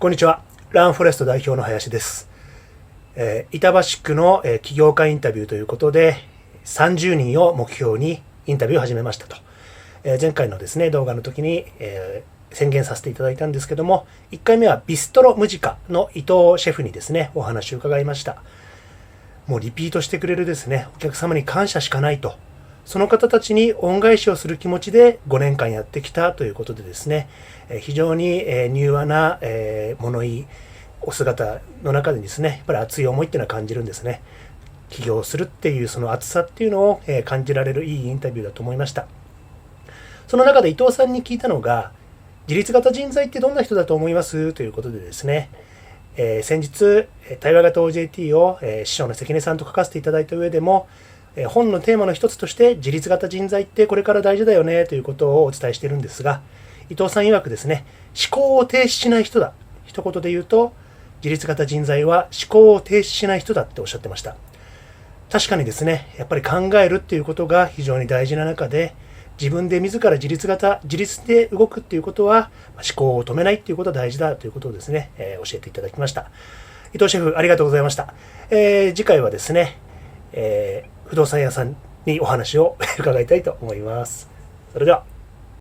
こんにちは。ランフォレスト代表の林です。えー、板橋区の、えー、起業家インタビューということで、30人を目標にインタビューを始めましたと。えー、前回のですね、動画の時に、え宣言させていただいたんですけども、1回目はビストロムジカの伊藤シェフにですね、お話を伺いました。もうリピートしてくれるですね、お客様に感謝しかないと。その方たちに恩返しをする気持ちで5年間やってきたということでですね、非常に柔和な物言い、お姿の中でですね、やっぱり熱い思いっていうのは感じるんですね。起業するっていうその熱さっていうのを感じられるいいインタビューだと思いました。その中で伊藤さんに聞いたのが、自立型人材ってどんな人だと思います？ということでですね、えー、先日、対話型 OJT を、えー、師匠の関根さんと書かせていただいた上でも、え、本のテーマの一つとして自立型人材ってこれから大事だよねということをお伝えしてるんですが、伊藤さん曰くですね、思考を停止しない人だ。一言で言うと、自立型人材は思考を停止しない人だっておっしゃってました。確かにですね、やっぱり考えるっていうことが非常に大事な中で、自分で自ら自立型、自立で動くっていうことは、思考を止めないっていうことが大事だということをですね、えー、教えていただきました。伊藤シェフ、ありがとうございました。えー、次回はですね、えー、不動産屋さんにお話を 伺いたいと思います。それでは。